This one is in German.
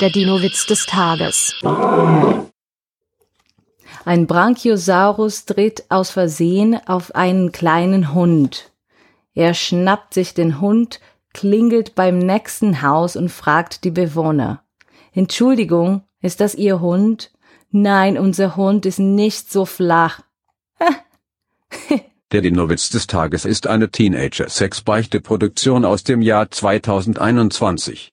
Der Dino-Witz des Tages. Ein Brachiosaurus tritt aus Versehen auf einen kleinen Hund. Er schnappt sich den Hund, klingelt beim nächsten Haus und fragt die Bewohner. Entschuldigung, ist das Ihr Hund? Nein, unser Hund ist nicht so flach. Der Dinowitz des Tages ist eine Teenager-Sex-Beichte-Produktion aus dem Jahr 2021.